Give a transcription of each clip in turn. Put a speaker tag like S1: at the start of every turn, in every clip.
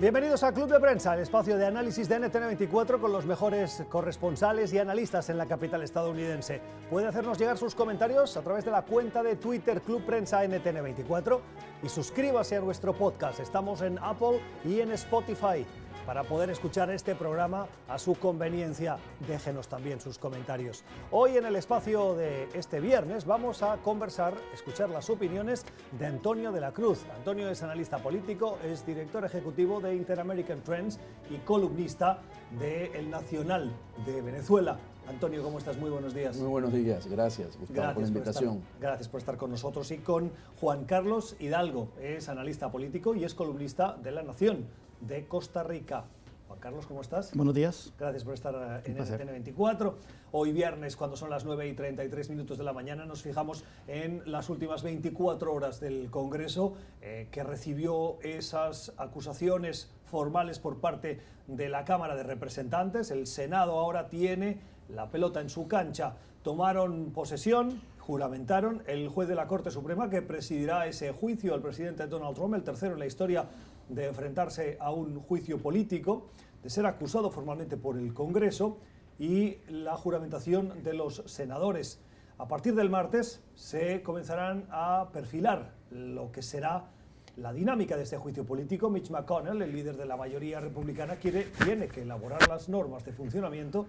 S1: Bienvenidos a Club de Prensa, el espacio de análisis de NTN24 con los mejores corresponsales y analistas en la capital estadounidense. Puede hacernos llegar sus comentarios a través de la cuenta de Twitter Club Prensa NTN24 y suscríbase a nuestro podcast. Estamos en Apple y en Spotify para poder escuchar este programa a su conveniencia. Déjenos también sus comentarios. Hoy en el espacio de este viernes vamos a conversar, escuchar las opiniones de Antonio de la Cruz. Antonio es analista político, es director ejecutivo de Interamerican Trends y columnista de El Nacional de Venezuela. Antonio, ¿cómo estás? Muy buenos días.
S2: Muy buenos días, gracias Gustavo por la invitación.
S1: gracias por estar con nosotros y con Juan Carlos Hidalgo, es analista político y es columnista de La Nación de Costa Rica. Juan Carlos, ¿cómo estás?
S3: Buenos días.
S1: Gracias por estar en NTN 24. Hoy viernes, cuando son las 9 y 33 minutos de la mañana, nos fijamos en las últimas 24 horas del Congreso, eh, que recibió esas acusaciones formales por parte de la Cámara de Representantes. El Senado ahora tiene la pelota en su cancha. Tomaron posesión, juramentaron el juez de la Corte Suprema que presidirá ese juicio al presidente Donald Trump, el tercero en la historia de enfrentarse a un juicio político, de ser acusado formalmente por el Congreso y la juramentación de los senadores. A partir del martes se comenzarán a perfilar lo que será la dinámica de este juicio político. Mitch McConnell, el líder de la mayoría republicana, quiere, tiene que elaborar las normas de funcionamiento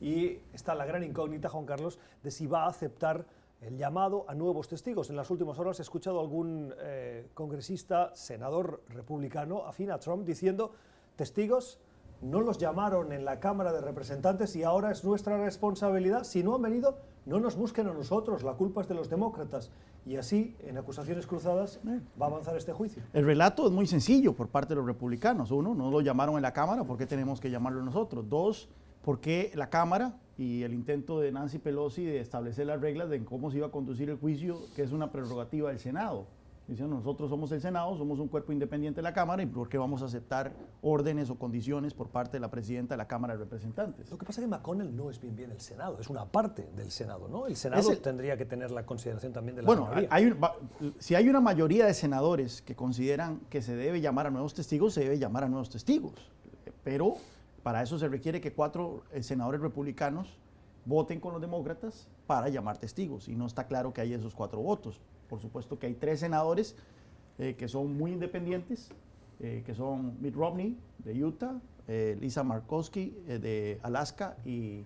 S1: y está la gran incógnita, Juan Carlos, de si va a aceptar el llamado a nuevos testigos. En las últimas horas he escuchado a algún eh, congresista, senador republicano, afín a Trump, diciendo, testigos, no los llamaron en la Cámara de Representantes y ahora es nuestra responsabilidad. Si no han venido, no nos busquen a nosotros, la culpa es de los demócratas. Y así, en acusaciones cruzadas, va a avanzar este juicio.
S3: El relato es muy sencillo por parte de los republicanos. Uno, no lo llamaron en la Cámara, ¿por qué tenemos que llamarlo nosotros? Dos, ¿por qué la Cámara y el intento de Nancy Pelosi de establecer las reglas de cómo se iba a conducir el juicio, que es una prerrogativa del Senado. Dicen, nosotros somos el Senado, somos un cuerpo independiente de la Cámara y por qué vamos a aceptar órdenes o condiciones por parte de la presidenta de la Cámara de Representantes.
S1: Lo que pasa es que McConnell no es bien bien el Senado, es una parte del Senado, ¿no? El Senado tendría que tener la consideración también de la
S3: bueno, Hay si hay una mayoría de senadores que consideran que se debe llamar a nuevos testigos, se debe llamar a nuevos testigos. Pero para eso se requiere que cuatro eh, senadores republicanos voten con los demócratas para llamar testigos y no está claro que hay esos cuatro votos. Por supuesto que hay tres senadores eh, que son muy independientes, eh, que son Mitt Romney de Utah, Lisa Markowski de Alaska y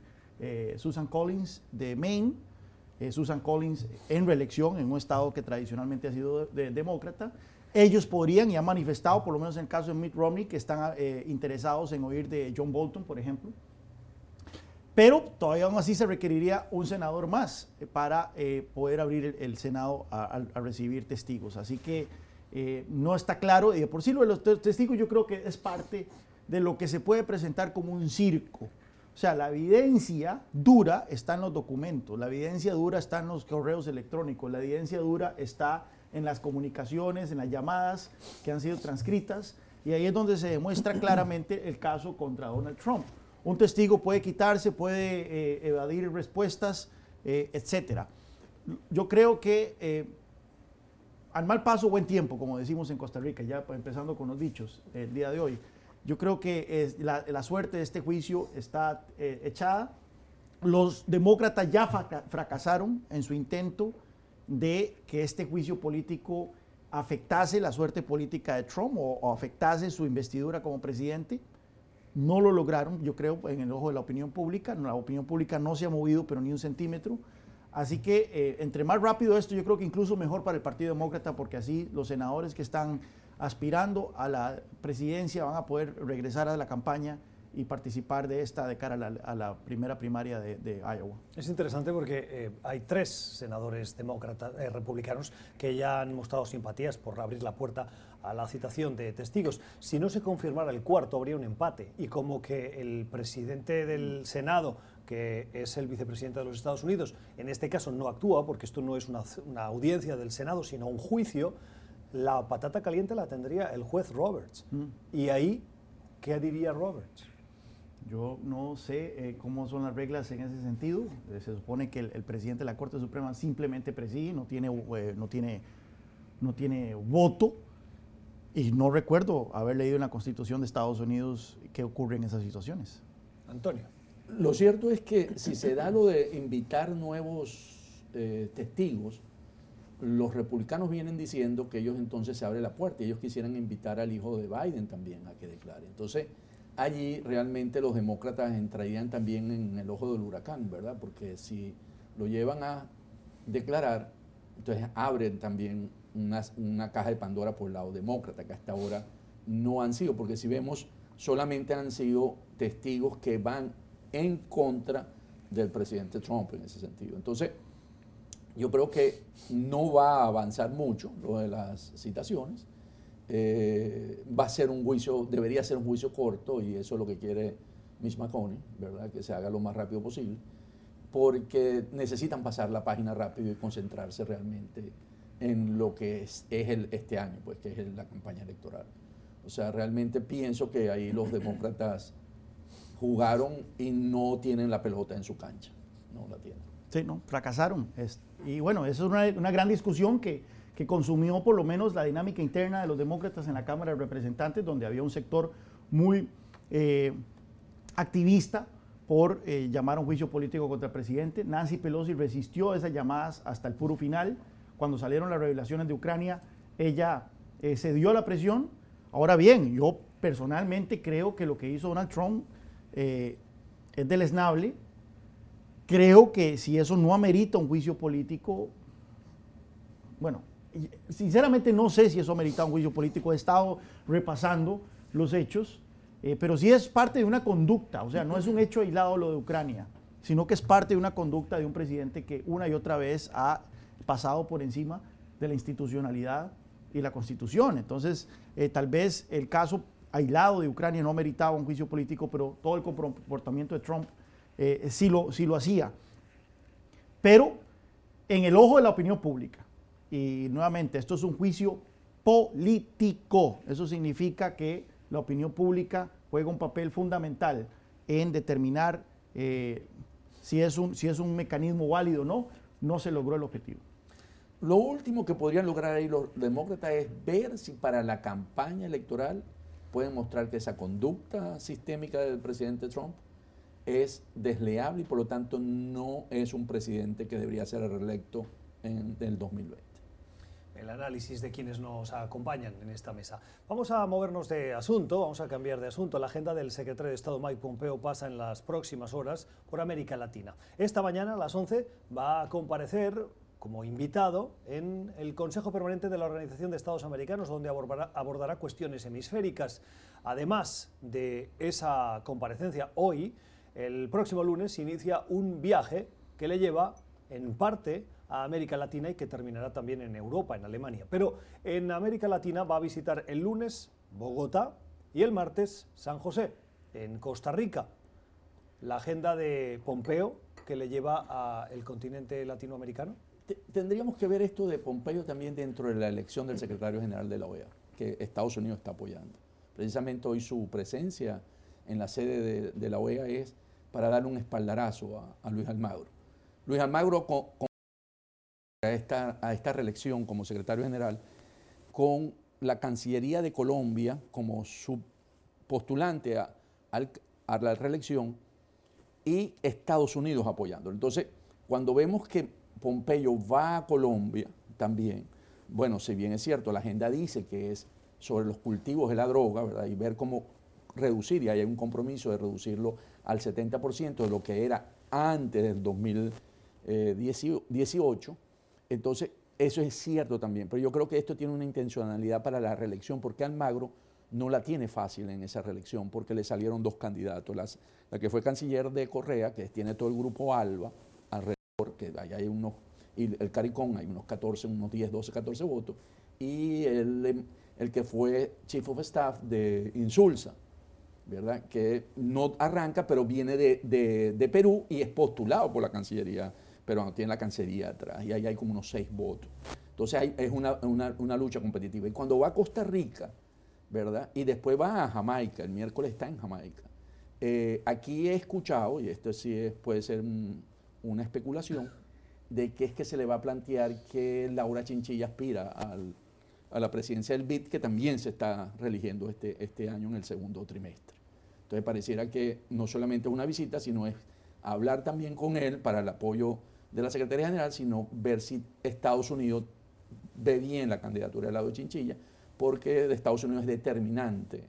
S3: Susan Collins de Maine. Susan Collins en reelección en un estado que tradicionalmente ha sido demócrata ellos podrían, y han manifestado, por lo menos en el caso de Mitt Romney, que están eh, interesados en oír de John Bolton, por ejemplo. Pero todavía aún así se requeriría un senador más eh, para eh, poder abrir el, Senado a, recibir testigos. Así que no está claro, y de por sí lo de los testigos yo creo que es parte de lo que se puede presentar como un circo. O sea, la evidencia dura está en los documentos, la evidencia dura está en los correos electrónicos, la evidencia dura está en las comunicaciones, en las llamadas que han sido transcritas, y ahí es donde se demuestra claramente el caso contra Donald Trump. Un testigo puede quitarse, puede eh, evadir respuestas, eh, etc. Yo creo que eh, al mal paso, buen tiempo, como decimos en Costa Rica, ya empezando con los dichos el día de hoy. Yo creo que la, la, suerte de este juicio está echada. Los demócratas ya fracasaron en su intento de que este juicio político afectase la suerte política de Trump o, afectase su investidura como presidente. No lo lograron, yo creo, en el ojo de la opinión pública. La opinión pública no se ha movido, pero ni un centímetro. Así que eh, entre más rápido esto, yo creo que incluso mejor para el Partido Demócrata, porque así los senadores que están aspirando a la presidencia van a poder regresar a la campaña y participar de esta de cara a la, primera primaria de, Iowa.
S1: Es interesante porque eh, hay tres senadores demócratas, eh, republicanos que ya han mostrado simpatías por abrir la puerta a la citación de testigos. Si no se confirmara el cuarto, habría un empate. Y como que el presidente del Senado, que es el vicepresidente de los Estados Unidos, en este caso no actúa, porque esto no es una, audiencia del Senado, sino un juicio, la patata caliente la tendría el juez Roberts. Mm. Y ahí, ¿qué diría Roberts?
S3: Yo no sé eh, cómo son las reglas en ese sentido. Eh, se supone que el, presidente de la Corte Suprema simplemente preside, no tiene, eh, no tiene, no tiene voto. y no recuerdo haber leído en la Constitución de Estados Unidos qué ocurre en esas situaciones.
S1: Antonio.
S2: Lo cierto es que si se da lo de invitar nuevos eh, testigos, los republicanos vienen diciendo que ellos entonces se abre la puerta y ellos quisieran invitar al hijo de Biden también a que declare. Entonces, allí realmente los demócratas entrarían también en el ojo del huracán, ¿verdad? Porque si lo llevan a declarar, entonces abren también una, caja de Pandora por el lado demócrata, que hasta ahora no han sido, porque si vemos, solamente han sido testigos que van en contra del presidente Trump en ese sentido. Entonces, yo creo que no va a avanzar mucho lo de las citaciones. Eh, va a ser un juicio, debería ser un juicio corto y eso es lo que quiere Miss McConnell, ¿verdad? Que se haga lo más rápido posible, porque necesitan pasar la página rápido y concentrarse realmente en lo que es, el, este año, pues que es la campaña electoral. O sea, realmente pienso que ahí los demócratas jugaron y no tienen la pelota en su cancha, no la tienen.
S3: Sí, no, fracasaron. y bueno, esa es una, gran discusión que, que, consumió por lo menos la dinámica interna de los demócratas en la Cámara de Representantes, donde había un sector muy eh, activista por eh, llamar a un juicio político contra el presidente. Nancy Pelosi resistió esas llamadas hasta el puro final. Cuando salieron las revelaciones de Ucrania, ella eh, cedió a la presión. Ahora bien, yo personalmente creo que lo que hizo Donald Trump es deleznable Creo que si eso no amerita un juicio político, bueno, sinceramente no sé si eso amerita un juicio político. He estado repasando los hechos, eh, pero sí es parte de una conducta, o sea, no es un hecho aislado lo de Ucrania, sino que es parte de una conducta de un presidente que una y otra vez ha pasado por encima de la institucionalidad y la constitución. Entonces, eh, tal vez el caso aislado de Ucrania no meritaba un juicio político, pero todo el comportamiento de Trump eh, si, lo, lo hacía. Pero en el ojo de la opinión pública, y nuevamente, esto es un juicio político, eso significa que la opinión pública juega un papel fundamental en determinar eh, si, es un, si es un mecanismo válido o no, no se logró el objetivo.
S2: Lo último que podrían lograr ahí los demócratas es ver si para la campaña electoral pueden mostrar que esa conducta sistémica del presidente Trump es desleable y por lo tanto no es un presidente que debería ser reelecto en el 2020
S1: el análisis de quienes nos acompañan en esta mesa. Vamos a movernos de asunto, vamos a cambiar de asunto. La agenda del secretario de Estado Mike Pompeo pasa en las próximas horas por América Latina. Esta mañana a las 11 va a comparecer como invitado en el Consejo Permanente de la Organización de Estados Americanos, donde abordará, abordará cuestiones hemisféricas. Además de esa comparecencia hoy, el próximo lunes inicia un viaje que le lleva en parte a América Latina y que terminará también en Europa, en Alemania. Pero en América Latina va a visitar el lunes Bogotá y el martes San José, en Costa Rica. La agenda de Pompeo que le lleva al continente latinoamericano.
S2: Tendríamos que ver esto de Pompeo también dentro de la elección del secretario general de la OEA, que Estados Unidos está apoyando. Precisamente hoy su presencia en la sede de, la OEA es para dar un espaldarazo a, Luis Almagro. Luis Almagro a, esta, reelección como secretario general con la Cancillería de Colombia como su postulante a, a la reelección y Estados Unidos apoyando. Entonces, cuando vemos que Pompeyo va a Colombia también, bueno, si bien es cierto, la agenda dice que es sobre los cultivos de la droga, ¿verdad? Y ver cómo reducir, y hay un compromiso de reducirlo al 70% de lo que era antes del 2018. Entonces, eso es cierto también, pero yo creo que esto tiene una intencionalidad para la reelección, porque Almagro no la tiene fácil en esa reelección, porque le salieron dos candidatos, la que fue canciller de Correa, que tiene todo el grupo ALBA alrededor, que ahí hay unos, y el CARICON hay unos 14, unos 10, 12, 14 votos, y el, el que fue Chief of Staff de Insulsa, ¿verdad? Que no arranca, pero viene de, Perú y es postulado por la Cancillería pero tiene la Cancillería atrás y ahí hay como unos seis votos. Entonces es una, lucha competitiva. Y cuando va a Costa Rica, ¿verdad? Y después va a Jamaica, el miércoles está en Jamaica. Eh, aquí he escuchado, y esto sí puede ser una especulación, de que es que se le va a plantear que Laura Chinchilla aspira a la presidencia del BID, que también se está religiendo este, este año en el segundo trimestre. Entonces pareciera que no solamente es una visita, sino es hablar también con él para el apoyo de la Secretaría General, sino ver si Estados Unidos ve bien la candidatura del lado de Chinchilla, porque de Estados Unidos es determinante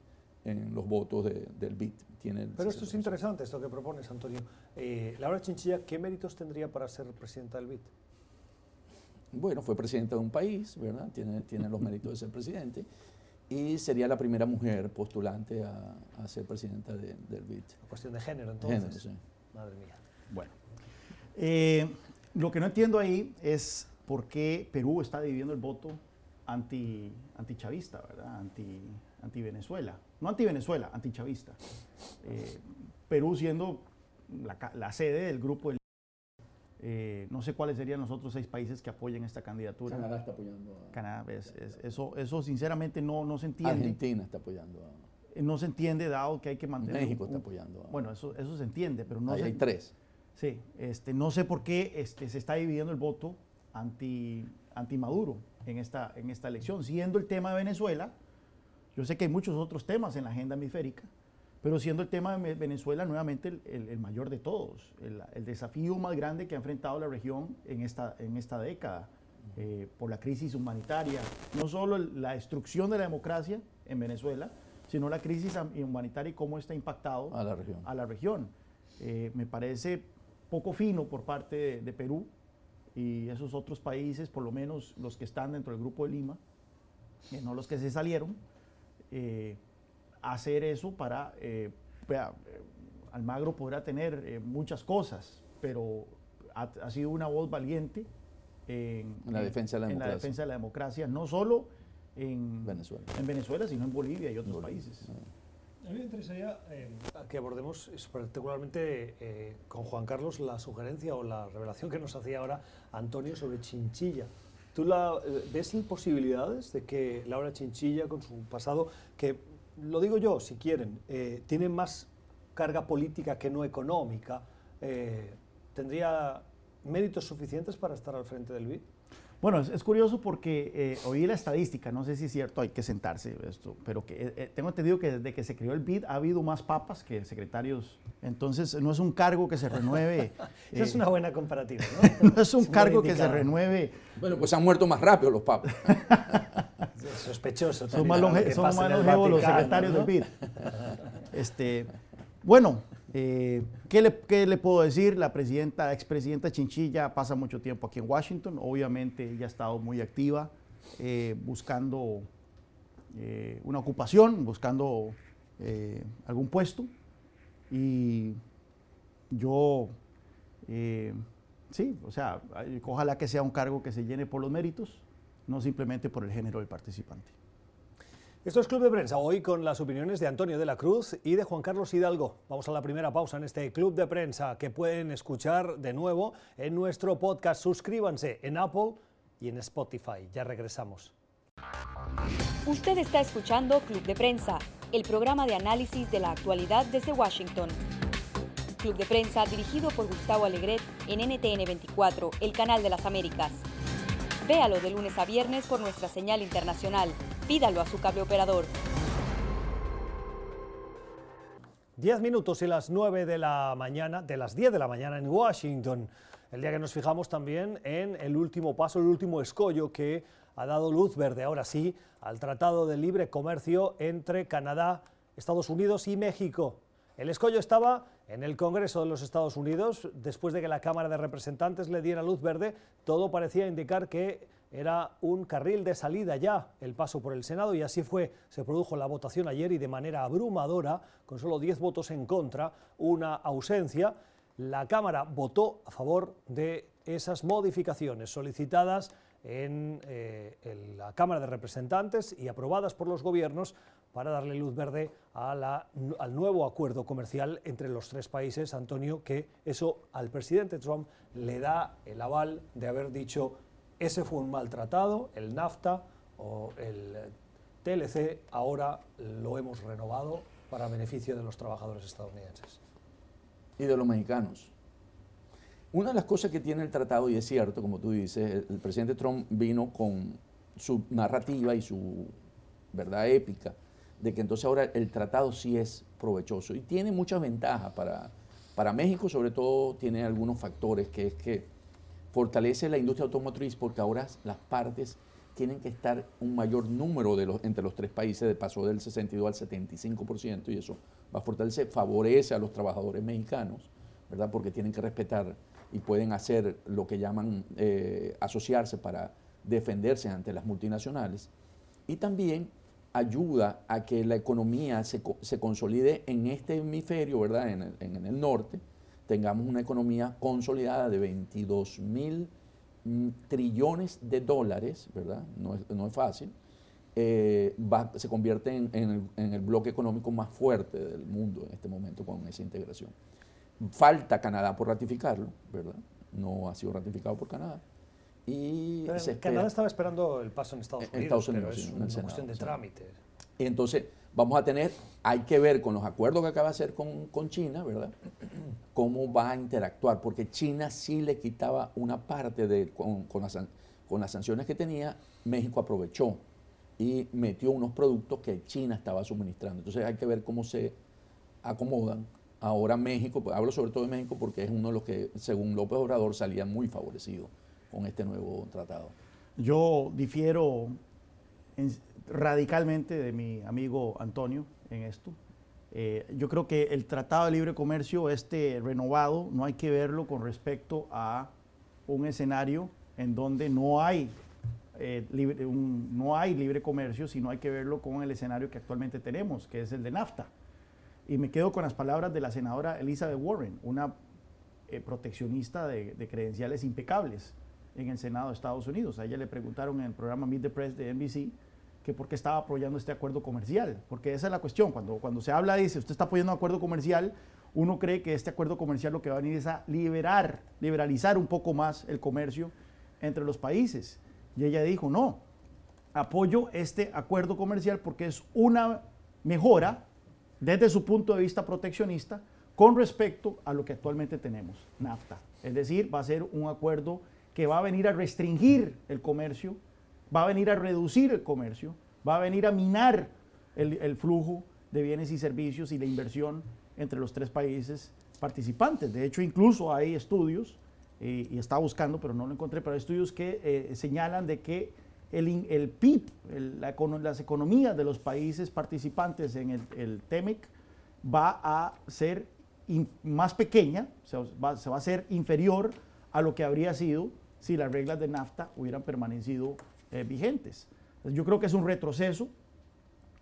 S2: en los votos del BID.
S1: Tiene Pero esto es interesante, esto que propones, Antonio. Eh, Laura Chinchilla, ¿qué méritos tendría para ser presidenta del BID?
S2: Bueno, fue presidenta de un país, ¿verdad? Tiene, tiene los méritos de ser presidente. Y sería la primera mujer postulante a, ser presidenta del BID.
S1: Cuestión de género, entonces. Madre mía.
S3: Bueno. Eh, lo que no entiendo ahí es por qué Perú está dividiendo el voto anti, antichavista, ¿verdad? Anti, anti Venezuela. No anti Venezuela, antichavista. Eh, Perú siendo la, sede del grupo del eh, no sé cuáles serían los otros seis países que apoyen esta candidatura.
S2: Canadá está apoyando
S3: a... Canadá, eso, eso sinceramente no, no se entiende.
S2: Argentina está apoyando a...
S3: Eh, no se entiende dado que hay que mantener...
S2: México está apoyando a...
S3: Bueno, eso, eso se entiende, pero no
S2: Ahí hay tres.
S3: Sí, este, no sé por qué este, se está dividiendo el voto anti, anti Maduro en esta, en esta elección, siendo el tema de Venezuela, yo sé que hay muchos otros temas en la agenda hemisférica, pero siendo el tema de Venezuela nuevamente el, mayor de todos, el, desafío más grande que ha enfrentado la región en esta, en esta década, eh, por la crisis humanitaria, no solo la destrucción de la democracia en Venezuela, sino la crisis humanitaria y cómo está impactado
S2: a la región.
S3: A la región. Eh, me parece poco fino por parte de, Perú y esos otros países, por lo menos los que están dentro del Grupo de Lima, eh, no los que se salieron, hacer eso para, eh, Almagro podrá tener eh, muchas cosas, pero ha, sido una voz valiente en,
S2: la defensa de la democracia.
S3: la defensa de la democracia, no solo en Venezuela, en Venezuela sino en Bolivia y otros países.
S1: A mí me interesaría eh, que abordemos particularmente con Juan Carlos la sugerencia o la revelación que nos hacía ahora Antonio sobre Chinchilla. ¿Tú la, ves posibilidades de que Laura Chinchilla, con su pasado, que lo digo yo, si quieren, eh, tiene más carga política que no económica, eh, ¿tendría méritos suficientes para estar al frente del BID?
S3: Bueno, es, curioso porque eh, oí la estadística, no sé si es cierto, hay que sentarse esto, pero que tengo entendido que desde que se creó el BID ha habido más papas que secretarios, entonces no es un cargo que se renueve.
S1: Esa es una buena comparativa,
S3: ¿no? no es un cargo que se renueve.
S2: Bueno, pues han muerto más rápido los papas.
S1: Sospechoso.
S3: Son más, longevos los secretarios del BID. Este, bueno, eh, ¿qué, le, puedo decir? La presidenta, expresidenta Chinchilla pasa mucho tiempo aquí en Washington. Obviamente ella ha estado muy activa eh, buscando eh, una ocupación, buscando algún puesto. Y yo, sí, o sea, ojalá que sea un cargo que se llene por los méritos no simplemente por el género del participante.
S1: Esto es Club de Prensa, hoy con las opiniones de Antonio de la Cruz y de Juan Carlos Hidalgo. Vamos a la primera pausa en este Club de Prensa que pueden escuchar de nuevo en nuestro podcast. Suscríbanse en Apple y en Spotify. Ya regresamos.
S4: Usted está escuchando Club de Prensa, el programa de análisis de la actualidad desde Washington. Club de Prensa dirigido por Gustavo Alegret en NTN 24, el canal de las Américas. Véalo de lunes a viernes por nuestra señal internacional. Pídalo a su cable operador.
S1: Diez minutos y las nueve de la mañana, de las diez de la mañana en Washington. El día que nos fijamos también en el último paso, el último escollo que ha dado luz verde, ahora sí, al Tratado de Libre Comercio entre Canadá, Estados Unidos y México. El escollo estaba en el Congreso de los Estados Unidos, después de que la Cámara de Representantes le diera luz verde, todo parecía indicar que era un carril de salida ya el paso por el Senado y así fue. Se produjo la votación ayer y de manera abrumadora, con solo 10 votos en contra, una ausencia, la Cámara votó a favor de esas modificaciones solicitadas en, eh, en, la Cámara de Representantes y aprobadas por los gobiernos para darle luz verde al nuevo acuerdo comercial entre los tres países, Antonio, que eso al presidente Trump le da el aval de haber dicho ese fue un maltratado, el NAFTA o el TLC, ahora lo hemos renovado para beneficio de los trabajadores estadounidenses.
S2: Y de los mexicanos. Una de las cosas que tiene el tratado, y es cierto, como tú dices, el presidente Trump vino con su narrativa y su verdad épica de que entonces ahora el tratado sí es provechoso y tiene muchas ventajas para, para México, sobre todo tiene algunos factores, que es que fortalece la industria automotriz porque ahora las partes tienen que estar un mayor número de los, entre los tres países, de pasó del 62 al 75%, y eso va a fortalecer, favorece a los trabajadores mexicanos, ¿verdad? Porque tienen que respetar y pueden hacer lo que llaman eh, asociarse para defenderse ante las multinacionales. Y también ayuda a que la economía se, consolide en este hemisferio, ¿verdad? En el, en el, norte, tengamos una economía consolidada de 22 mil mm, trillones de dólares, ¿verdad? No es, no es fácil. Eh, se convierte en, en, el, bloque económico más fuerte del mundo en este momento con esa integración. Falta Canadá por ratificarlo, ¿verdad? No ha sido ratificado por Canadá.
S1: Y Canadá estaba esperando el paso en Estados Unidos, pero es una cuestión de trámite.
S2: Y entonces vamos a tener, hay que ver con los acuerdos que acaba de hacer con, con, China, ¿verdad? Cómo va a interactuar, porque China sí le quitaba una parte de, con, las, con las sanciones que tenía, México aprovechó y metió unos productos que China estaba suministrando. Entonces hay que ver cómo se acomodan. Ahora México, pues, hablo sobre todo de México porque es uno de los que, según López Obrador, salía muy favorecido con este nuevo tratado?
S3: Yo difiero radicalmente de mi amigo Antonio en esto. Eh, yo creo que el Tratado de Libre Comercio, este renovado, no hay que verlo con respecto a un escenario en donde no hay, eh, libre, no hay libre comercio, sino hay que verlo con el escenario que actualmente tenemos, que es el de NAFTA. Y me quedo con las palabras de la senadora Elizabeth Warren, una eh, proteccionista de, de credenciales impecables en el Senado de Estados Unidos. A ella le preguntaron en el programa Meet the Press de NBC que por qué estaba apoyando este acuerdo comercial, porque esa es la cuestión. Cuando, cuando se habla, dice, usted está apoyando un acuerdo comercial, uno cree que este acuerdo comercial lo que va a venir es a liberar, liberalizar un poco más el comercio entre los países. Y ella dijo, no, apoyo este acuerdo comercial porque es una mejora desde su punto de vista proteccionista con respecto a lo que actualmente tenemos, NAFTA. Es decir, va a ser un acuerdo que va a venir a restringir el comercio, va a venir a reducir el comercio, va a venir a minar el, flujo de bienes y servicios y la inversión entre los tres países participantes. De hecho, incluso hay estudios, eh, y estaba buscando, pero no lo encontré, pero hay estudios que eh, señalan de que el, PIB, las economías de los países participantes en el, TEMEC va a ser más pequeña, se va a ser inferior a lo que habría sido si las reglas de NAFTA hubieran permanecido eh, vigentes. yo creo que es un retroceso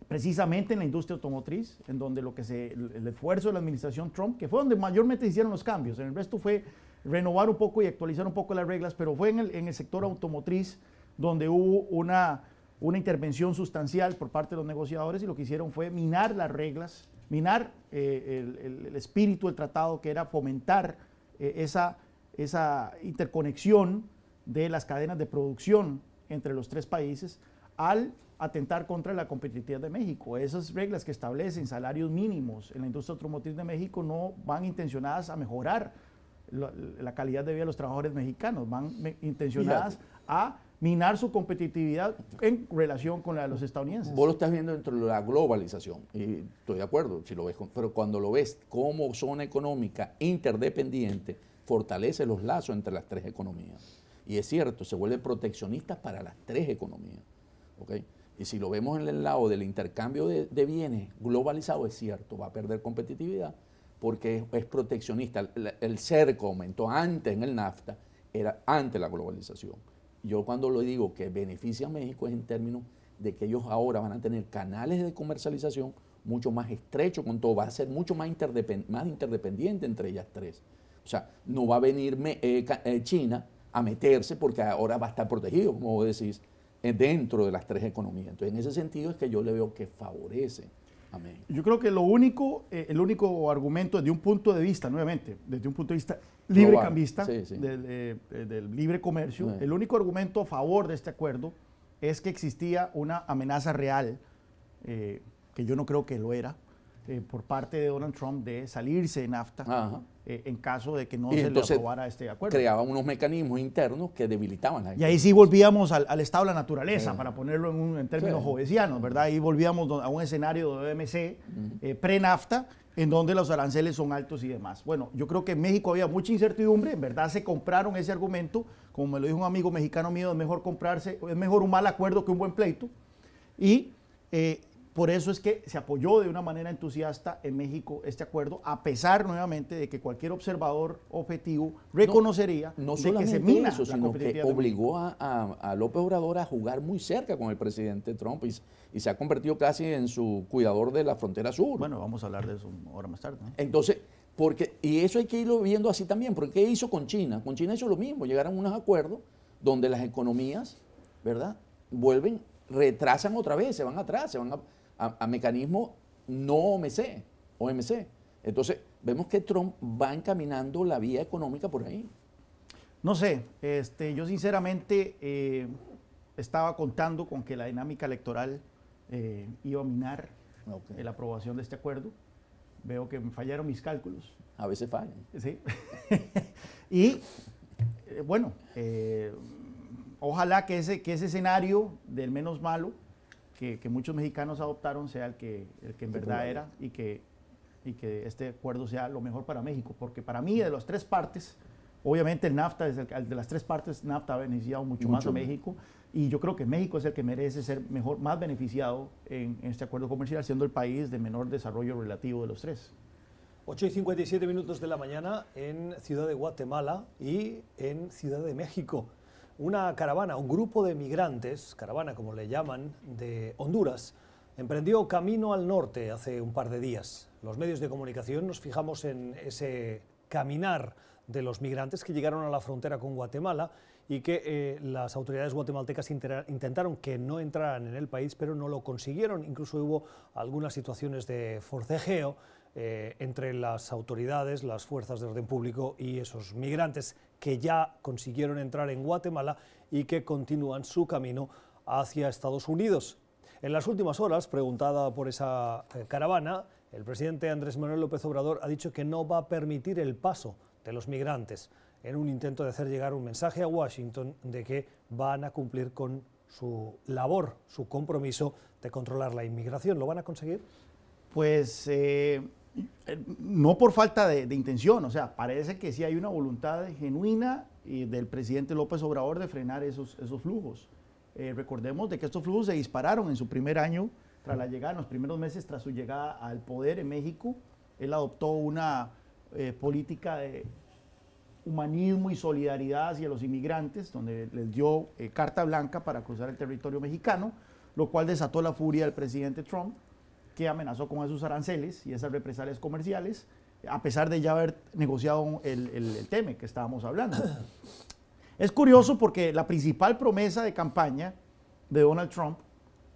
S3: precisamente en la industria automotriz, en donde lo que se, el, esfuerzo de la administración Trump, que fue donde mayormente hicieron los cambios, en el resto fue renovar un poco y actualizar un poco las reglas, pero fue en el, en el sector automotriz donde hubo una, una intervención sustancial por parte de los negociadores y lo que hicieron fue minar las reglas, minar eh, el, el, espíritu del tratado, que era fomentar eh, esa esa interconexión de las cadenas de producción entre los tres países al atentar contra la competitividad de México. Esas reglas que establecen salarios mínimos en la industria automotriz de México no van intencionadas a mejorar la, calidad de vida de los trabajadores mexicanos, van intencionadas a minar su competitividad en relación con la de los estadounidenses.
S2: Vos lo estás viendo dentro de la globalización, y estoy de acuerdo, si lo ves, pero cuando lo ves como zona económica interdependiente, fortalece los lazos entre las tres economías. Y es cierto, se vuelve proteccionista para las tres economías. Y si lo vemos en el lado del intercambio de, bienes globalizado, es cierto, va a perder competitividad porque es, proteccionista. El, cerco aumentó antes en el NAFTA, era antes la globalización. Yo cuando lo digo que beneficia a México es en términos de que ellos ahora van a tener canales de comercialización mucho más estrechos con todo, va a ser mucho más, más interdependiente entre ellas tres. O sea, no va a venir eh, eh, China a meterse porque ahora va a estar protegido, como decís, eh, dentro de las tres economías. Entonces, en ese sentido es que yo le veo que favorece. A México.
S3: Yo creo que lo único, el único argumento desde un punto de vista, nuevamente, desde un punto de vista libre cambista, del, libre comercio, el único argumento a favor de este acuerdo es que existía una amenaza real, que yo no creo que lo era, eh, por parte de Donald Trump de salirse de NAFTA eh, en caso de que no se le aprobara este acuerdo.
S2: Creaban unos mecanismos internos que debilitaban la
S3: Y ahí sí volvíamos al, estado de la naturaleza, para ponerlo en, términos sí. ¿verdad? Ahí volvíamos a un escenario de OMC eh, pre-NAFTA en donde los aranceles son altos y demás. Bueno, yo creo que en México había mucha incertidumbre, en verdad se compraron ese argumento, como me lo dijo un amigo mexicano mío, es mejor comprarse, es mejor un mal acuerdo que un buen pleito, y por eso es que se apoyó de una manera entusiasta en México este acuerdo, a pesar nuevamente de que cualquier observador objetivo reconocería
S2: no, de que se mina eso, sino que obligó a, López Obrador a jugar muy cerca con el presidente Trump y, se ha convertido casi en su cuidador de la frontera sur.
S3: Bueno, vamos a hablar de eso ahora más tarde.
S2: Entonces, porque, y eso hay que irlo viendo así también, porque ¿qué hizo con China? Con China hizo lo mismo, llegaron a unos acuerdos donde las economías, ¿verdad? Vuelven, retrasan otra vez, se van atrás, se van a a, mecanismos no OMC, OMC. Entonces, vemos que Trump va encaminando la vía económica por ahí.
S3: No sé, este, yo sinceramente eh, estaba contando con que la dinámica electoral eh, iba a minar la aprobación de este acuerdo. Veo que me fallaron mis cálculos.
S2: A veces fallan.
S3: Sí. y eh, bueno, ojalá que ese, que ese escenario del menos malo que, muchos mexicanos adoptaron sea el que, el que en verdad era y que, y que este acuerdo sea lo mejor para México. Porque para mí, de las tres partes, obviamente el NAFTA, de las tres partes, NAFTA ha beneficiado mucho, más a México. Y yo creo que México es el que merece ser mejor, más beneficiado en, este acuerdo comercial, siendo el país de menor desarrollo relativo de los tres.
S1: 8 y 57 minutos de la mañana en Ciudad de Guatemala y en Ciudad de México una caravana, un grupo de migrantes, caravana como le llaman, de Honduras, emprendió camino al norte hace un par de días. Los medios de comunicación nos fijamos en ese caminar de los migrantes que llegaron a la frontera con Guatemala y que eh, las autoridades guatemaltecas intentaron que no entraran en el país, pero no lo consiguieron. Incluso hubo algunas situaciones de forcejeo eh, entre las autoridades, las fuerzas de orden público y esos migrantes que ya consiguieron entrar en Guatemala y que continúan su camino hacia Estados Unidos. En las últimas horas, preguntada por esa eh, caravana, el presidente Andrés Manuel López Obrador ha dicho que no va a permitir el paso de los migrantes en un intento de hacer llegar un mensaje a Washington de que van a cumplir con su labor, su compromiso de controlar la inmigración. ¿Lo van a conseguir?
S3: Pues eh, no por falta de, intención, o sea, parece que sí hay una voluntad genuina del presidente López Obrador de frenar esos, flujos. Eh, recordemos de que estos flujos se dispararon en su primer año tras la llegada, en los primeros meses tras su llegada al poder en México. Él adoptó una eh, política de humanismo y solidaridad hacia los inmigrantes, donde les dio eh, carta blanca para cruzar el territorio mexicano, lo cual desató la furia del presidente Trump que amenazó con esos aranceles y esas represalias comerciales, a pesar de ya haber negociado el, el, tema que estábamos hablando. Es curioso porque la principal promesa de campaña de Donald Trump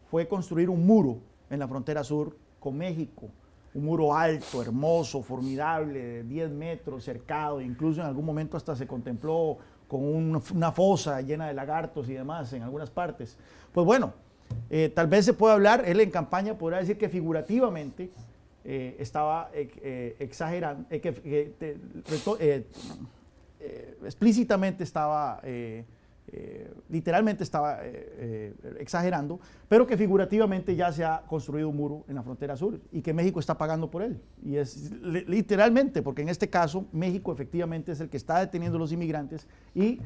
S3: fue construir un muro en la frontera sur con México. Un muro alto, hermoso, formidable, de 10 metros, cercado, incluso en algún momento hasta se contempló con una fosa llena de lagartos y demás en algunas partes. Pues bueno, eh, tal vez se pueda hablar, él en campaña podrá decir que figurativamente eh, estaba eh, exagerando, que, explícitamente estaba, literalmente estaba exagerando, pero que figurativamente ya se ha construido un muro en la frontera sur y que México está pagando por él. Y es literalmente, porque en este caso México efectivamente es el que está deteniendo a los inmigrantes y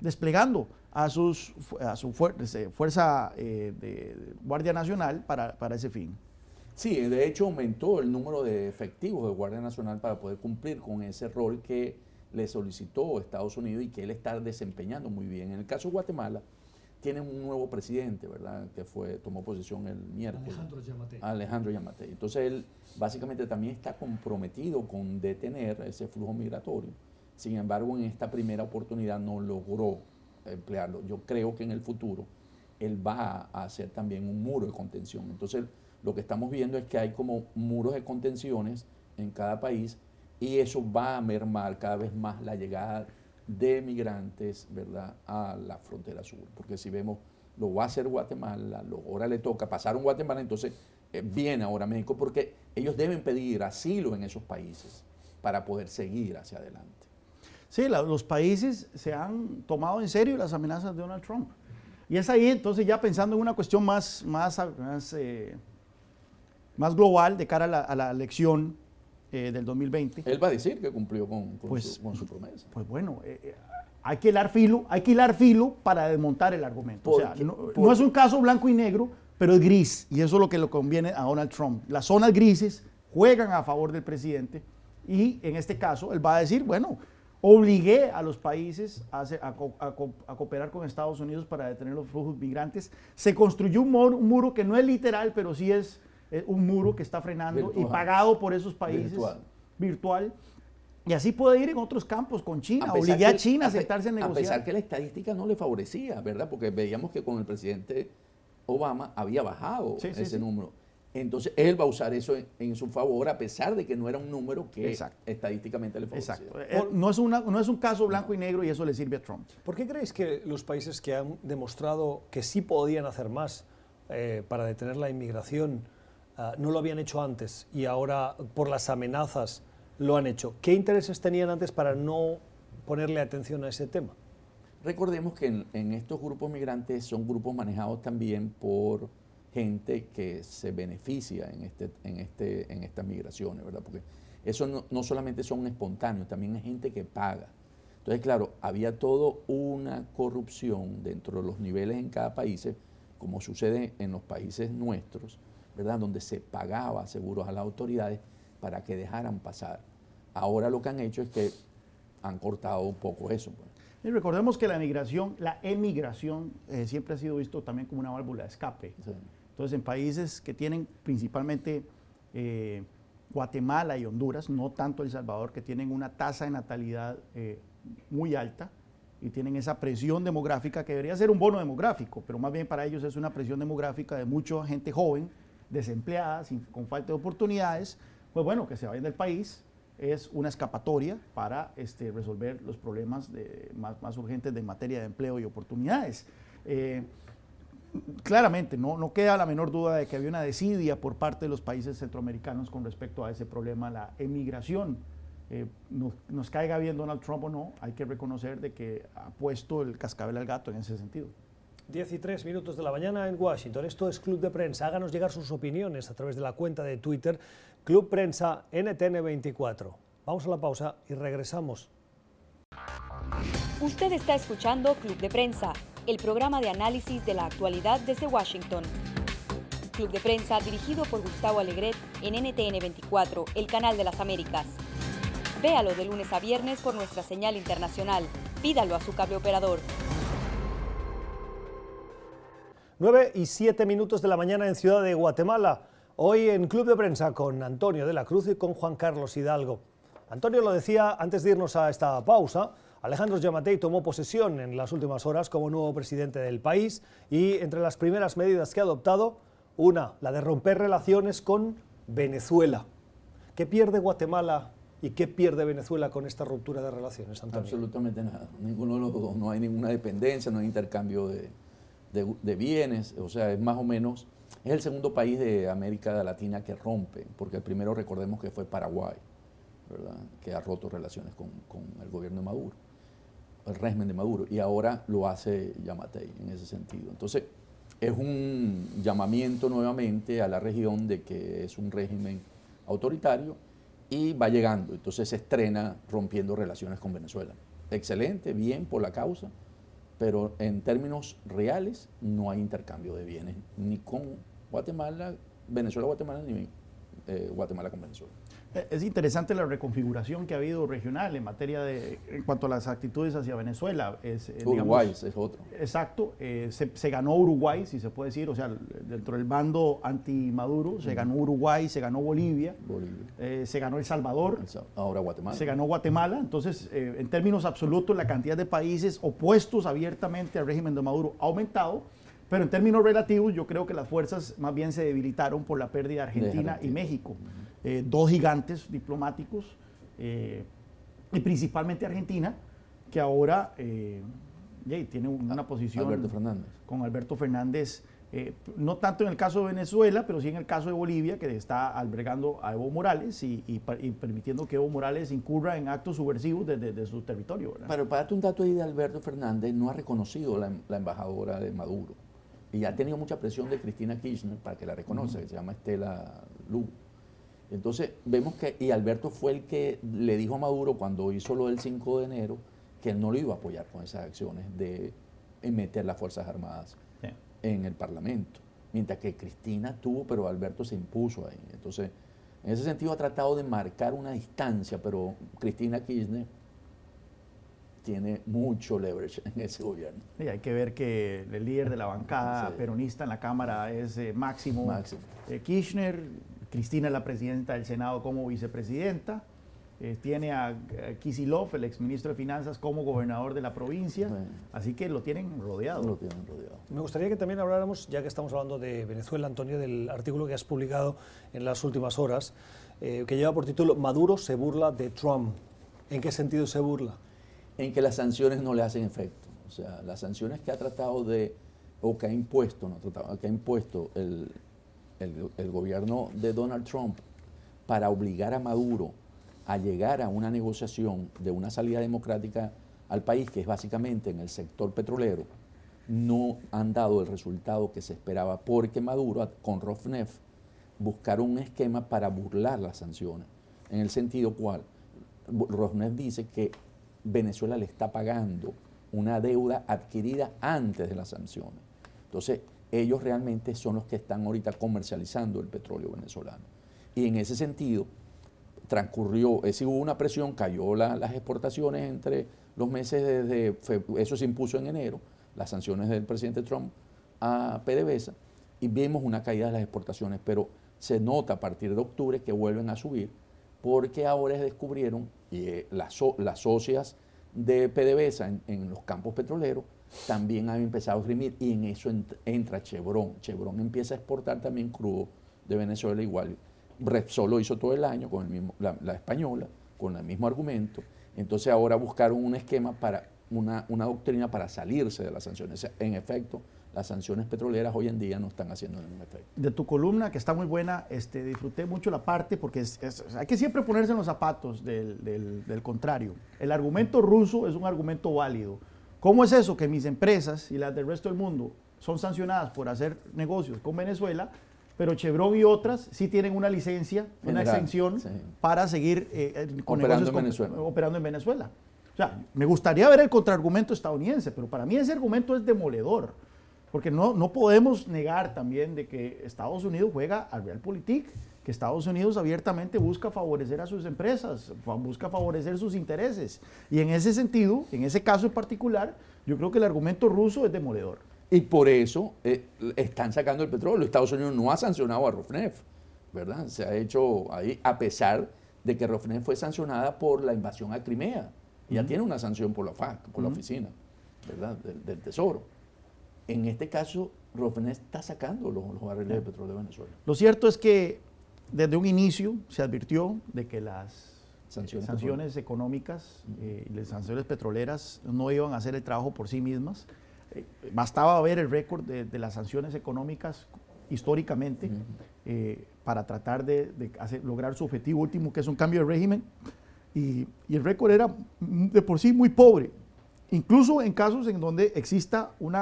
S3: desplegando a, sus, a su eh, fuerza eh, de Guardia Nacional para, ese fin.
S2: Sí, de hecho aumentó el número de efectivos de Guardia Nacional para poder cumplir con ese rol que le solicitó Estados Unidos y que él está desempeñando muy bien. En el caso de Guatemala, tiene un nuevo presidente, ¿verdad? Que fue, tomó posesión el miércoles.
S1: Alejandro Yamate.
S2: Alejandro Yamate. Entonces él básicamente también está comprometido con detener ese flujo migratorio. Sin embargo, en esta primera oportunidad no logró emplearlo. Yo creo que en el futuro él va a hacer también un muro de contención. Entonces, lo que estamos viendo es que hay como muros de contenciones en cada país y eso va a mermar cada vez más la llegada de migrantes, ¿verdad?, a la frontera sur. Porque si vemos, lo va a hacer Guatemala, lo, ahora le toca pasar un Guatemala, entonces eh, viene ahora México porque ellos deben pedir asilo en esos países para poder seguir hacia adelante.
S3: Sí, los países se han tomado en serio las amenazas de Donald Trump. Y es ahí entonces ya pensando en una cuestión más, más, más, eh, más global de cara a la, elección eh, del 2020.
S2: Él va a decir que cumplió con, con, pues, su, promesa.
S3: Pues bueno, hay que hilar filo, hay que hilar filo para desmontar el argumento. o sea, no, es un caso blanco y negro, pero es gris, y eso es lo que le conviene a Donald Trump. Las zonas grises juegan a favor del presidente, y en este caso él va a decir, bueno, obligué a los países a, cooperar con Estados Unidos para detener los flujos migrantes. Se construyó un muro, que no es literal, pero sí es, un muro que está frenando y pagado por esos países. virtual y así puede ir en otros campos con China. Obligué a China a sentarse a negociar.
S2: A pesar que la estadística no le favorecía, ¿verdad? Porque veíamos que con el presidente Obama había bajado ese número. Entonces, él va a usar eso en, su favor, a pesar de que no era un número que estadísticamente le favorecía. Exacto.
S3: Eh, no, es no es un caso blanco y negro y eso le sirve a Trump.
S1: ¿Por qué creéis que los países que han demostrado que sí podían hacer más eh, para detener la inmigración ah, no lo habían hecho antes y ahora, por las amenazas, lo han hecho. ¿Qué intereses tenían antes para no ponerle atención a ese tema?
S2: Recordemos que en, estos grupos migrantes son grupos manejados también por gente que se beneficia en, este, en, este, en estas migraciones, ¿verdad? Porque eso no, solamente son espontáneos, también es gente que paga. Entonces, claro, había toda una corrupción dentro de los niveles en cada país, como sucede en los países nuestros, ¿verdad? Donde se pagaba seguros a las autoridades para que dejaran pasar. Ahora lo que han hecho es que han cortado un poco eso. Pues.
S3: Y recordemos que la migración, la emigración, eh, siempre ha sido visto también como una válvula de escape. Entonces, en países que tienen principalmente eh, Guatemala y Honduras, no tanto El Salvador, que tienen una tasa de natalidad eh, muy alta y tienen esa presión demográfica que debería ser un bono demográfico, pero más bien para ellos es una presión demográfica de mucha gente joven, desempleada, con falta de oportunidades, pues bueno, que se vayan del país es una escapatoria para este, resolver los problemas más, urgentes de materia de empleo y oportunidades. Eh, claramente, no, no queda la menor duda de que había una desidia por parte de los países centroamericanos con respecto a ese problema, la emigración. Eh, nos, caiga bien Donald Trump o no, hay que reconocer de que ha puesto el cascabel al gato en ese sentido.
S1: 10 y 3 minutos de la mañana en Washington. Esto es Club de Prensa. Háganos llegar sus opiniones a través de la cuenta de Twitter Club Prensa NTN24. Vamos a la pausa y regresamos.
S4: Usted está escuchando Club de Prensa, el programa de análisis de la actualidad desde Washington. Club de Prensa dirigido por Gustavo Alegret en NTN24, el canal de las Américas. Véalo de lunes a viernes por nuestra señal internacional. Pídalo a su cable operador.
S1: 9 y 7 minutos de la mañana en Ciudad de Guatemala. Hoy en Club de Prensa con Antonio de la Cruz y con Juan Carlos Hidalgo. Antonio lo decía antes de irnos a esta pausa. Alejandro Yamatei tomó posesión en las últimas horas como nuevo presidente del país y entre las primeras medidas que ha adoptado, una, la de romper relaciones con Venezuela. ¿Qué pierde Guatemala y qué pierde Venezuela con esta ruptura de relaciones, Antonio?
S2: Absolutamente nada. Ninguno. No hay ninguna dependencia, no hay intercambio de, de, bienes, o sea, es más o menos, es el segundo país de América Latina que rompe, porque el primero recordemos que fue Paraguay, ¿verdad? que ha roto relaciones con, el gobierno de Maduro, el régimen de Maduro, y ahora lo hace Yamatei en ese sentido. Entonces, es un llamamiento nuevamente a la región de que es un régimen autoritario y va llegando. Entonces se estrena rompiendo relaciones con Venezuela. Excelente, bien por la causa, pero en términos reales no hay intercambio de bienes ni con Guatemala, Venezuela, Guatemala, ni eh, Guatemala con Venezuela.
S3: Eh, es interesante la reconfiguración que ha habido regional en materia de, en cuanto a las actitudes hacia Venezuela. Es,
S2: eh, Uruguay es otro.
S3: Exacto, eh, se, ganó Uruguay, si se puede decir, o sea, dentro del bando anti-Maduro, se ganó Uruguay, se ganó Bolivia, se ganó El Salvador,
S2: ahora Guatemala.
S3: Se ganó Guatemala, entonces, en términos absolutos, la cantidad de países opuestos abiertamente al régimen de Maduro ha aumentado. Pero en términos relativos, yo creo que las fuerzas más bien se debilitaron por la pérdida de Argentina, y México. Eh, dos gigantes diplomáticos, eh, y principalmente Argentina, que ahora eh, tiene una posición
S2: Alberto Fernández.
S3: con Alberto Fernández no tanto en el caso de Venezuela, pero sí en el caso de Bolivia, que está albergando a Evo Morales y, permitiendo que Evo Morales incurra en actos subversivos desde, su territorio.
S2: Pero para darte un dato ahí de Alberto Fernández, no ha reconocido la, la, embajadora de Maduro. Y ha tenido mucha presión de Cristina Kirchner para que la reconozca, que se llama Estela Lu. Entonces, vemos que, y Alberto fue el que le dijo a Maduro cuando hizo lo del 5 de enero, que él no lo iba a apoyar con esas acciones de meter las Fuerzas Armadas en el Parlamento. Mientras que Cristina tuvo, pero Alberto se impuso ahí. Entonces, en ese sentido ha tratado de marcar una distancia, pero Cristina Kirchner tiene mucho leverage en ese gobierno.
S3: Y hay que ver que el líder de la bancada peronista en la Cámara es eh, Máximo, Máximo. Eh, Kirchner, Cristina es la presidenta del Senado como vicepresidenta. Eh, tiene a, Kisilov, el exministro de Finanzas, como gobernador de la provincia. Así que lo tienen rodeado.
S2: Lo tienen rodeado.
S1: Me gustaría que también habláramos, ya que estamos hablando de Venezuela, Antonio, del artículo que has publicado en las últimas horas, eh, que lleva por título Maduro se burla de Trump. ¿En qué sentido se burla?
S2: En que las sanciones no le hacen efecto. O sea, las sanciones que ha tratado de, o que ha impuesto, no tratado, que ha impuesto el, el, gobierno de Donald Trump para obligar a Maduro a llegar a una negociación de una salida democrática al país, que es básicamente en el sector petrolero, no han dado el resultado que se esperaba, porque Maduro con Rosneft buscaron un esquema para burlar las sanciones, en el sentido cual Rosneft dice que Venezuela le está pagando una deuda adquirida antes de las sanciones. Entonces, ellos realmente son los que están ahorita comercializando el petróleo venezolano. Y en ese sentido, transcurrió, es hubo una presión, cayó las exportaciones entre los meses de, eso se impuso en enero, las sanciones del presidente Trump a PDVSA, y vimos una caída de las exportaciones, pero se nota a partir de octubre que vuelven a subir, porque ahora descubrieron, y eh, las, las socias de PDVSA en los campos petroleros, también han empezado a exprimir y en eso entra Chevron. Chevron empieza a exportar también crudo de Venezuela igual. Repsol lo hizo todo el año con el mismo, la, española, con el mismo argumento. Entonces ahora buscaron un esquema para una, una, doctrina para salirse de las sanciones. En efecto, las sanciones petroleras hoy en día no están haciendo ningún efecto.
S3: De tu columna, que está muy buena, este, disfruté mucho la parte porque hay que siempre ponerse en los zapatos del, del contrario. El argumento ruso es un argumento válido ¿Cómo es eso que mis empresas y las del resto del mundo son sancionadas por hacer negocios con Venezuela, pero Chevron y otras sí tienen una licencia, una exención para seguir eh, eh,
S2: operando, en Venezuela.
S3: operando en Venezuela? O sea, me gustaría ver el contraargumento estadounidense, pero para mí ese argumento es demoledor, porque no, no podemos negar también de que Estados Unidos juega al realpolitik que Estados Unidos abiertamente busca favorecer a sus empresas, busca favorecer sus intereses. Y en ese sentido, en ese caso en particular, yo creo que el argumento ruso es demoledor.
S2: Y por eso eh, están sacando el petróleo. Estados Unidos no ha sancionado a Rosneft, ¿verdad? Se ha hecho ahí, a pesar de que Rosneft fue sancionada por la invasión a Crimea. Ya tiene una sanción por la FAC, por la oficina, ¿verdad? Del, Tesoro. En este caso, Rosneft está sacando los, los barriles de petróleo de Venezuela.
S3: Lo cierto es que desde un inicio se advirtió de que las sanciones, económicas eh, y las sanciones petroleras no iban a hacer el trabajo por sí mismas. Eh, bastaba ver el récord de, las sanciones económicas históricamente eh, para tratar de, lograr su objetivo último, que es un cambio de régimen. Y, y el récord era de por sí muy pobre, incluso en casos en donde exista un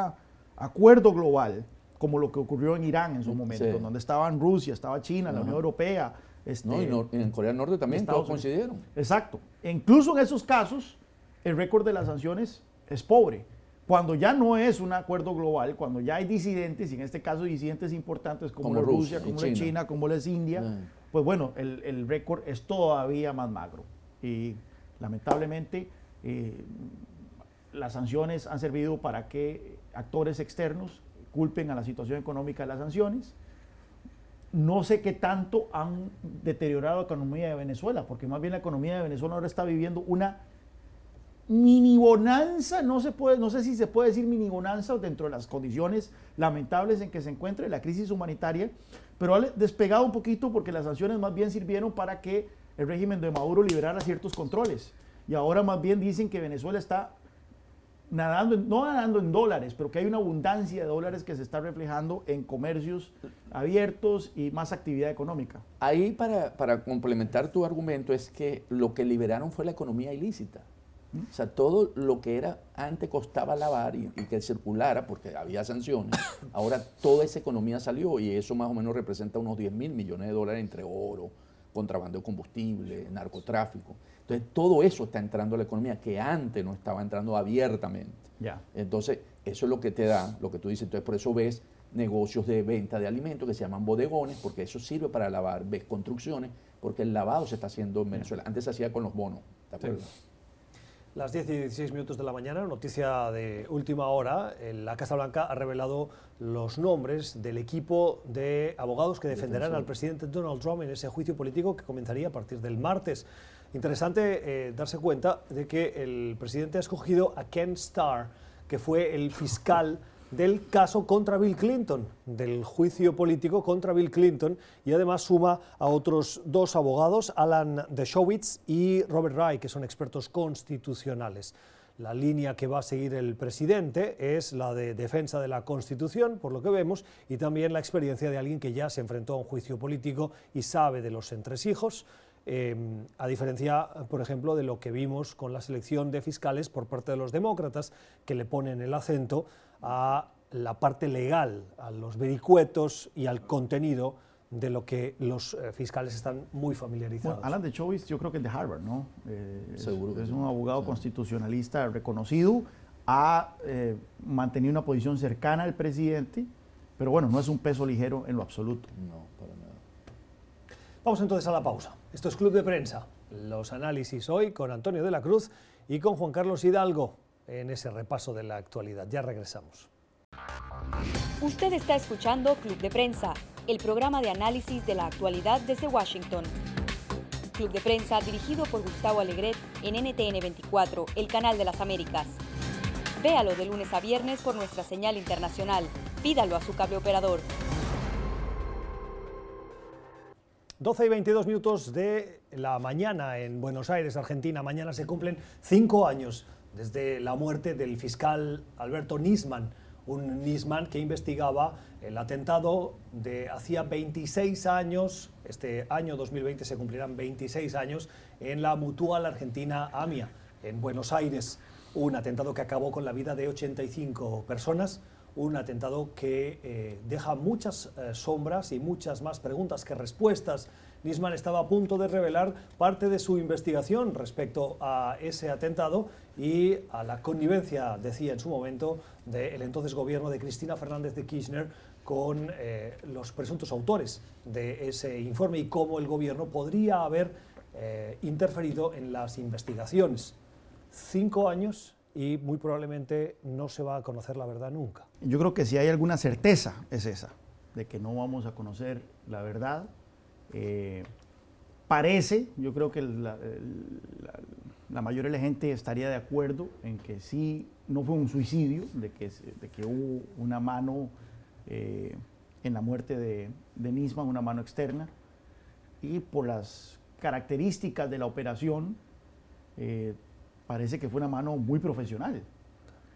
S3: acuerdo global como lo que ocurrió en Irán en su momento, donde estaban Rusia, estaba China, la Unión Europea.
S2: Este, no, y en Corea del Norte también todos coincidieron.
S3: Exacto. E incluso en esos casos, el récord de las sanciones es pobre. Cuando ya no es un acuerdo global, cuando ya hay disidentes, y en este caso disidentes importantes como, la Rusia, como la China, como la India, pues bueno, el, récord es todavía más magro. Y lamentablemente eh, las sanciones han servido para que actores externos culpen a la situación económica de las sanciones. No sé qué tanto han deteriorado la economía de Venezuela, porque más bien la economía de Venezuela ahora está viviendo una mini bonanza, no, se puede, no sé si se puede decir mini bonanza dentro de las condiciones lamentables en que se encuentra la crisis humanitaria, pero ha despegado un poquito porque las sanciones más bien sirvieron para que el régimen de Maduro liberara ciertos controles. Y ahora más bien dicen que Venezuela está nadando, no nadando en dólares, pero que hay una abundancia de dólares que se está reflejando en comercios abiertos y más actividad económica.
S2: Ahí para, para complementar tu argumento es que lo que liberaron fue la economía ilícita. O sea, todo lo que era antes costaba lavar y, que circulara porque había sanciones, ahora toda esa economía salió y eso más o menos representa unos 10 mil millones de dólares entre oro, contrabando de combustible, narcotráfico. Entonces, todo eso está entrando a la economía que antes no estaba entrando abiertamente. Ya. Entonces, eso es lo que te da, lo que tú dices. Entonces, por eso ves negocios de venta de alimentos que se llaman bodegones, porque eso sirve para lavar. Ves construcciones, porque el lavado se está haciendo en Venezuela. Antes se hacía con los bonos, ¿te acuerdas?
S1: Las 10 y 16 minutos de la mañana, noticia de última hora, la Casa Blanca ha revelado los nombres del equipo de abogados que defenderán al presidente Donald Trump en ese juicio político que comenzaría a partir del martes. Interesante eh, darse cuenta de que el presidente ha escogido a Ken Starr, que fue el fiscal del caso contra Bill Clinton, del juicio político contra Bill Clinton, y además suma a otros dos abogados, Alan Deshowitz y Robert Wright, que son expertos constitucionales. La línea que va a seguir el presidente es la de defensa de la Constitución, por lo que vemos, y también la experiencia de alguien que ya se enfrentó a un juicio político y sabe de los entresijos. Em, a diferencia, por ejemplo, de lo que vimos con la selección de fiscales por parte de los demócratas, que le ponen el acento a la parte legal, a los vericuetos y al contenido de lo que los eh, fiscales están muy familiarizados.
S3: Alan de Chovis, yo creo que es de Harvard, ¿no? Eh, Seguro. Es, un abogado constitucionalista reconocido, ha eh, mantenido una posición cercana al presidente, pero bueno, no es un peso ligero en lo absoluto.
S2: No, para nada.
S1: Vamos entonces a la pausa. Esto es Club de Prensa. Los análisis hoy con Antonio de la Cruz y con Juan Carlos Hidalgo en ese repaso de la actualidad. Ya regresamos.
S4: Usted está escuchando Club de Prensa, el programa de análisis de la actualidad desde Washington. Club de Prensa dirigido por Gustavo Alegret en NTN 24, el canal de las Américas. Véalo de lunes a viernes por nuestra señal internacional. Pídalo a su cable operador.
S1: 12 y 22 minutos de la mañana en Buenos Aires, Argentina. Mañana se cumplen cinco años desde la muerte del fiscal Alberto Nisman, un Nisman que investigaba el atentado de hacía 26 años, este año 2020 se cumplirán 26 años, en la Mutual Argentina AMIA, en Buenos Aires. Un atentado que acabó con la vida de 85 personas, un atentado que eh, deja muchas eh, sombras y muchas más preguntas que respuestas Nisman estaba a punto de revelar parte de su investigación respecto a ese atentado y a la connivencia, decía en su momento, del entonces gobierno de Cristina Fernández de Kirchner con eh, los presuntos autores de ese informe y cómo el gobierno podría haber interferido en las investigaciones. Cinco años y muy probablemente no se va a conocer la verdad nunca.
S3: Yo creo que si hay alguna certeza es esa, de que no vamos a conocer la verdad eh, parece, yo creo que la, mayoría de la gente estaría de acuerdo en que sí, no fue un suicidio, de que, de que hubo una mano eh, en la muerte de, de Nisman, una mano externa, y por las características de la operación, eh, parece que fue una mano muy profesional.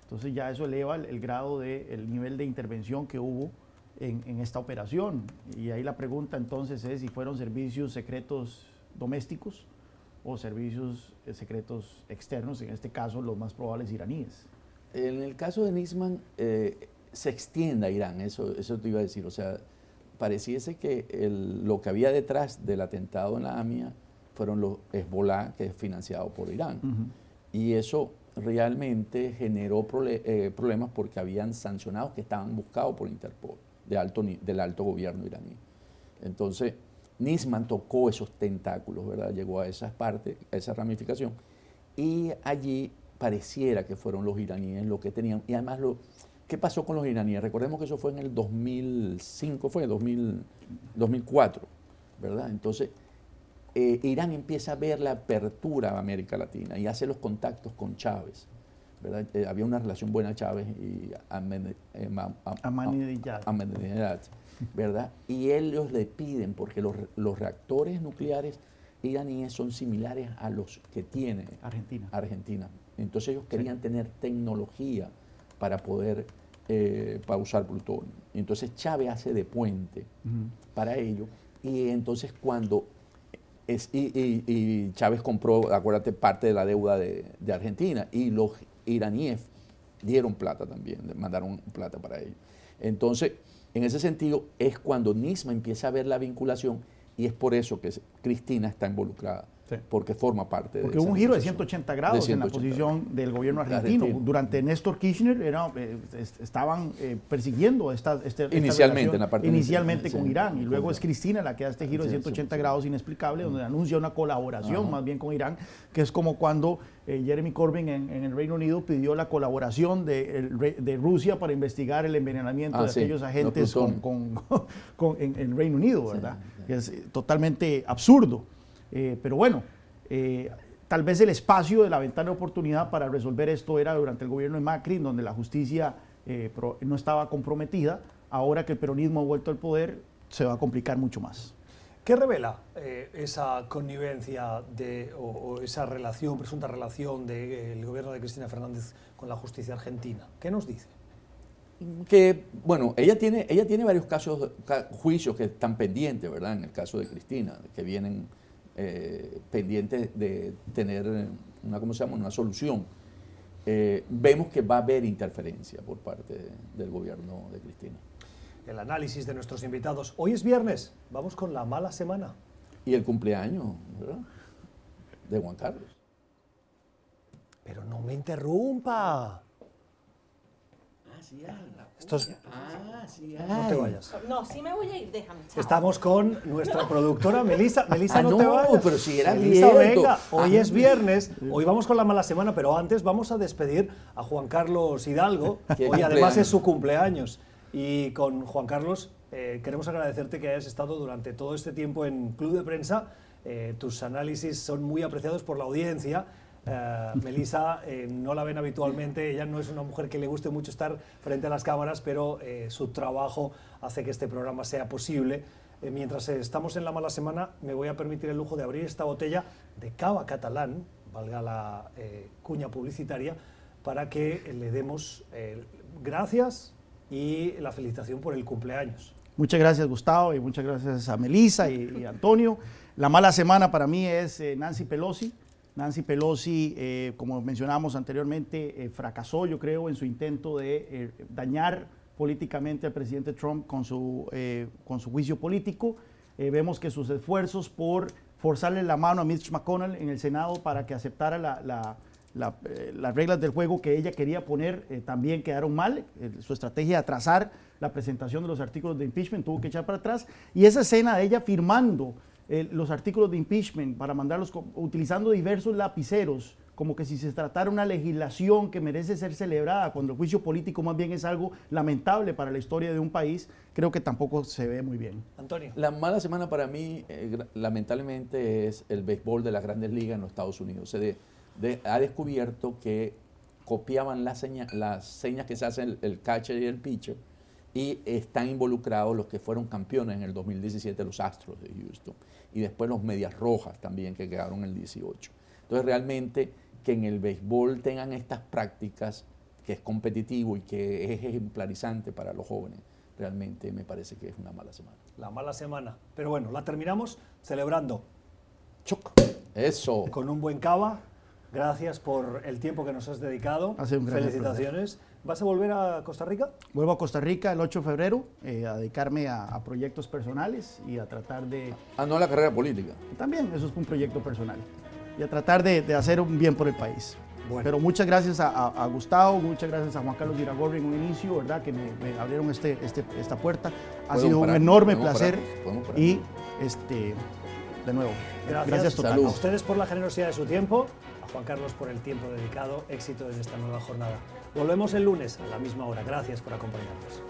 S3: Entonces ya eso eleva el, grado de, el nivel de intervención que hubo en, esta operación. Y ahí la pregunta entonces es si fueron servicios secretos domésticos o servicios eh, secretos externos, en este caso los más probables iraníes.
S2: En el caso de Nisman, eh, se extiende a Irán, eso, eso te iba a decir. O sea, pareciese que lo que había detrás del atentado en la AMIA fueron los Hezbollah, que es financiado por Irán. Y eso realmente generó eh, problemas porque habían sancionados que estaban buscados por Interpol alto, del alto gobierno iraní. Entonces, Nisman tocó esos tentáculos, ¿verdad? Llegó a esas partes, a esa ramificación, y allí pareciera que fueron los iraníes los que tenían, y además, lo, ¿qué pasó con los iraníes? Recordemos que eso fue en el 2005, fue 2000, 2004, ¿verdad? Entonces, eh, Irán empieza a ver la apertura a América Latina y hace los contactos con Chávez. Eh, había una relación buena Chávez y eh, Ahmadinejad, ¿verdad? Y ellos le piden, porque los, reactores nucleares iraníes son similares a los que tiene
S3: Argentina.
S2: Argentina. Entonces ellos querían tener tecnología para poder eh, para usar plutonio. Entonces Chávez hace de puente para ello. Y entonces cuando y, Chávez compró, acuérdate, parte de la deuda de, de Argentina y los iraníes dieron plata también, mandaron plata para ellos. Entonces, en ese sentido, es cuando Nisma empieza a ver la vinculación y es por eso que Cristina está involucrada porque forma parte
S3: porque hubo un giro de 180 grados en la posición del gobierno argentino. Durante Néstor Kirchner era, eh, estaban eh, persiguiendo esta, este,
S2: inicialmente, en la parte
S3: inicialmente con Irán y luego es Cristina la que da este giro de 180 grados inexplicable donde anuncia una colaboración más bien con Irán, que es como cuando eh, Jeremy Corbyn en, el Reino Unido pidió la colaboración de, de Rusia para investigar el envenenamiento ah, de aquellos agentes con, con, en, el Reino Unido, ¿verdad? Es totalmente absurdo. Eh, pero bueno, eh, tal vez el espacio de la ventana de oportunidad para resolver esto era durante el gobierno de Macri, donde la justicia eh, no estaba comprometida. Ahora que el peronismo ha vuelto al poder, se va a complicar mucho más.
S1: ¿Qué revela esa connivencia de, o, esa relación, presunta relación del gobierno de Cristina Fernández con la justicia argentina? ¿Qué nos dice?
S2: Que, bueno, ella tiene, ella tiene varios casos, juicios que están pendientes, ¿verdad? En el caso de Cristina, que vienen eh, pendientes de tener una, ¿cómo se llama? una solución. Eh, vemos que va a haber interferencia por parte del gobierno de Cristina.
S1: El análisis de nuestros invitados. Hoy es viernes, vamos con la mala semana.
S2: Y el cumpleaños, ¿verdad? De Juan Carlos.
S1: Pero no me interrumpa. Estos... Ah, sí No te vayas.
S5: No, sí me voy a ir, déjame.
S1: Estamos con nuestra productora Melissa. Melissa,
S2: ah,
S1: no, te vayas.
S2: pero si era Melissa,
S1: venga. Hoy es viernes, hoy vamos con la mala semana, pero antes vamos a despedir a Juan Carlos Hidalgo. Hoy además es su cumpleaños. Y con Juan Carlos eh, queremos agradecerte que hayas estado durante todo este tiempo en Club de Prensa. Eh, tus análisis son muy apreciados por la audiencia eh, Melissa eh, no la ven habitualmente, ella no es una mujer que le guste mucho estar frente a las cámaras, pero eh, su trabajo hace que este programa sea posible. mientras estamos en la mala semana, me voy a permitir el lujo de abrir esta botella de cava catalán, valga la cuña publicitaria, para que le demos gracias y la felicitación por el cumpleaños.
S3: Muchas gracias Gustavo y muchas gracias a Melissa y Antonio. La mala semana para mí es Nancy Pelosi. Nancy Pelosi, eh, como mencionamos anteriormente, eh, fracasó, yo creo, en su intento de eh, dañar políticamente al presidente Trump con su, juicio político. vemos que sus esfuerzos por forzarle la mano a Mitch McConnell en el Senado para que aceptara las reglas del juego que ella quería poner también quedaron mal. su estrategia de atrasar la presentación de los artículos de impeachment tuvo que echar para atrás. Y esa escena de ella firmando los artículos de impeachment para mandarlos utilizando diversos lapiceros, como que si se tratara una legislación que merece ser celebrada, cuando el juicio político más bien es algo lamentable para la historia de un país, creo que tampoco se ve muy bien.
S2: Antonio. La mala semana para mí, eh, lamentablemente, es el béisbol de las grandes ligas en los Estados Unidos. Se ha descubierto que copiaban las, las señas que se hacen el catcher y el pitcher y están involucrados los que fueron campeones en el 2017, los Astros de Houston, y después los Medias Rojas también, que quedaron en el 18. Entonces, realmente que en el béisbol tengan estas prácticas, que es competitivo y que es ejemplarizante para los jóvenes, realmente me parece que es una mala semana.
S1: La mala semana. Pero bueno, la terminamos celebrando.
S2: Choc. Eso.
S1: Con un buen cava. Gracias por el tiempo que nos has dedicado. Felicitaciones. ¿Vas a volver a Costa Rica?
S3: Vuelvo a Costa Rica el 8 de febrero eh, a dedicarme a, proyectos personales y a tratar de...
S2: Ah, no a la carrera política.
S3: También, eso es un proyecto personal. Y a tratar de, hacer un bien por el país. Pero muchas gracias a, Gustavo, muchas gracias a Juan Carlos Iragorri en un inicio, ¿verdad? Que me, abrieron este, este, esta puerta. Ha sido un enorme placer. Y este, de nuevo,
S1: gracias, gracias a ustedes por la generosidad de su tiempo, a Juan Carlos por el tiempo dedicado. Éxito en esta nueva jornada. Volvemos el lunes a la misma hora. Gracias por acompañarnos.